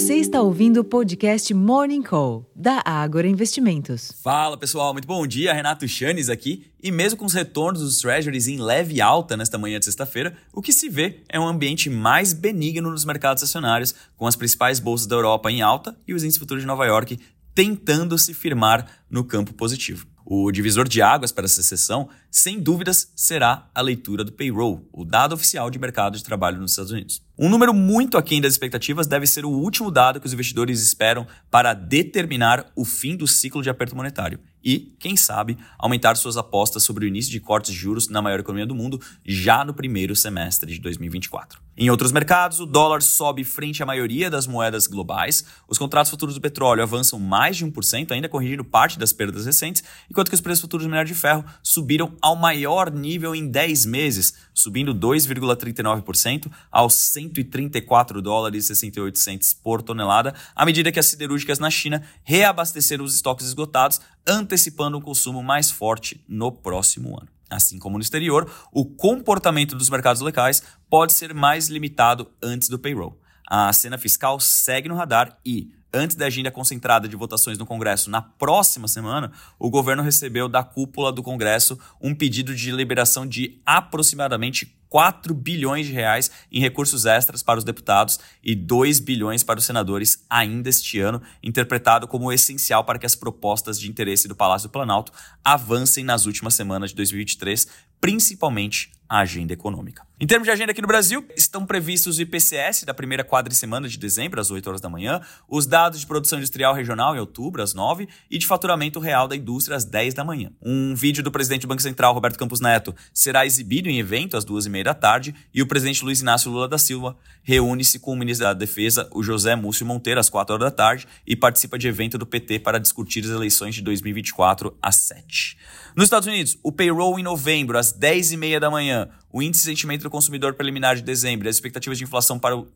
Você está ouvindo o podcast Morning Call, da Ágora Investimentos. Fala pessoal, muito bom dia. Renato Chanes aqui. E mesmo com os retornos dos treasuries em leve alta nesta manhã de sexta-feira, o que se vê é um ambiente mais benigno nos mercados acionários, com as principais bolsas da Europa em alta e os índices futuros de Nova York tentando se firmar no campo positivo. O divisor de águas para essa sessão, sem dúvidas, será a leitura do payroll, o dado oficial de mercado de trabalho nos Estados Unidos. Um número muito aquém das expectativas deve ser o último dado que os investidores esperam para determinar o fim do ciclo de aperto monetário e, quem sabe, aumentar suas apostas sobre o início de cortes de juros na maior economia do mundo já no primeiro semestre de 2024. Em outros mercados, o dólar sobe frente à maioria das moedas globais, os contratos futuros do petróleo avançam mais de 1%, ainda corrigindo parte das perdas recentes, enquanto que os preços futuros do minério de ferro subiram ao maior nível em 10 meses, subindo 2,39% aos 134 dólares e 68 centes por tonelada, à medida que as siderúrgicas na China reabasteceram os estoques esgotados, antecipando um consumo mais forte no próximo ano. Assim como no exterior, o comportamento dos mercados locais pode ser mais limitado antes do payroll. A cena fiscal segue no radar e, antes da agenda concentrada de votações no Congresso na próxima semana, o governo recebeu da cúpula do Congresso um pedido de liberação de aproximadamente 4 bilhões de reais em recursos extras para os deputados e 2 bilhões para os senadores ainda este ano, interpretado como essencial para que as propostas de interesse do Palácio do Planalto avancem nas últimas semanas de 2023, principalmente a agenda econômica. Em termos de agenda aqui no Brasil, estão previstos o IPCS da primeira quadricemana de dezembro, às 8 horas da manhã, os dados de produção industrial regional em outubro, às 9, e de faturamento real da indústria, às 10 da manhã. Um vídeo do presidente do Banco Central, Roberto Campos Neto, será exibido em evento às 2h30 da tarde, e o presidente Luiz Inácio Lula da Silva reúne-se com o ministro da Defesa, o José Múcio Monteiro, às 4 horas da tarde, e participa de evento do PT para discutir as eleições de 2024 às 7. Nos Estados Unidos, o payroll em novembro, às 10h30 da manhã, o índice de sentimento do consumidor preliminar de dezembro e as expectativas de inflação para 1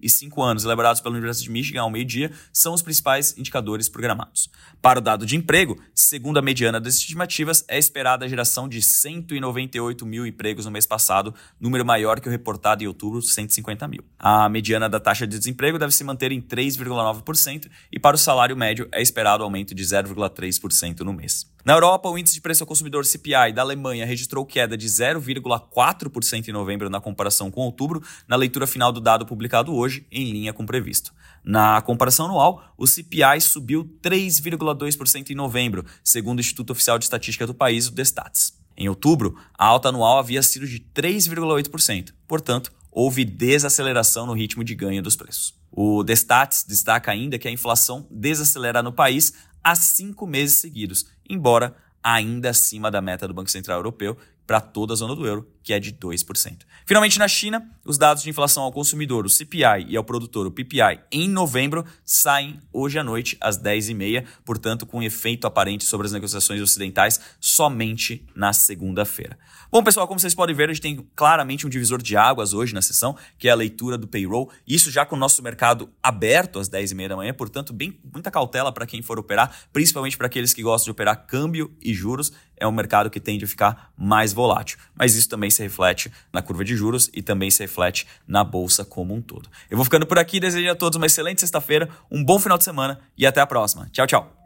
e 5 anos elaborados pela Universidade de Michigan ao meio-dia são os principais indicadores programados. Para o dado de emprego, segundo a mediana das estimativas, é esperada a geração de 198 mil empregos no mês passado, número maior que o reportado em outubro, 150 mil. A mediana da taxa de desemprego deve se manter em 3,9% e para o salário médio é esperado aumento de 0,3% no mês. Na Europa, o índice de preço ao consumidor CPI da Alemanha registrou queda de 0,4% em novembro na comparação com outubro, na leitura final do dado publicado hoje, em linha com o previsto. Na comparação anual, o CPI subiu 3,2% em novembro, segundo o Instituto Oficial de Estatística do país, o Destats. Em outubro, a alta anual havia sido de 3,8%, portanto, houve desaceleração no ritmo de ganho dos preços. O Destats destaca ainda que a inflação desacelera no país há cinco meses seguidos, embora ainda acima da meta do Banco Central Europeu para toda a zona do euro, que é de 2%. Finalmente, na China, os dados de inflação ao consumidor, o CPI, e ao produtor, o PPI, em novembro, saem hoje à noite, às 10h30, portanto, com efeito aparente sobre as negociações ocidentais somente na segunda-feira. Bom, pessoal, como vocês podem ver, a gente tem claramente um divisor de águas hoje na sessão, que é a leitura do payroll, isso já com o nosso mercado aberto às 10h30 da manhã, portanto, bem, muita cautela para quem for operar, principalmente para aqueles que gostam de operar câmbio e juros, é um mercado que tende a ficar mais volátil. Mas isso também se reflete na curva de juros e também se reflete na bolsa como um todo. Eu vou ficando por aqui, desejo a todos uma excelente sexta-feira, um bom final de semana e até a próxima. Tchau, tchau.